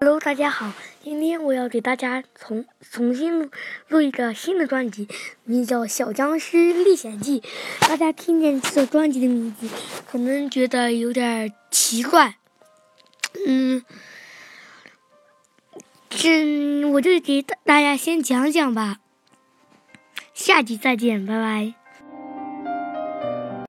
hello 大家好今天我要给大家重重新录一个新的专辑名叫小僵尸历险记。大家听见这个专辑的名字可能觉得有点奇怪。嗯这我就给大家先讲讲吧。下集再见拜拜。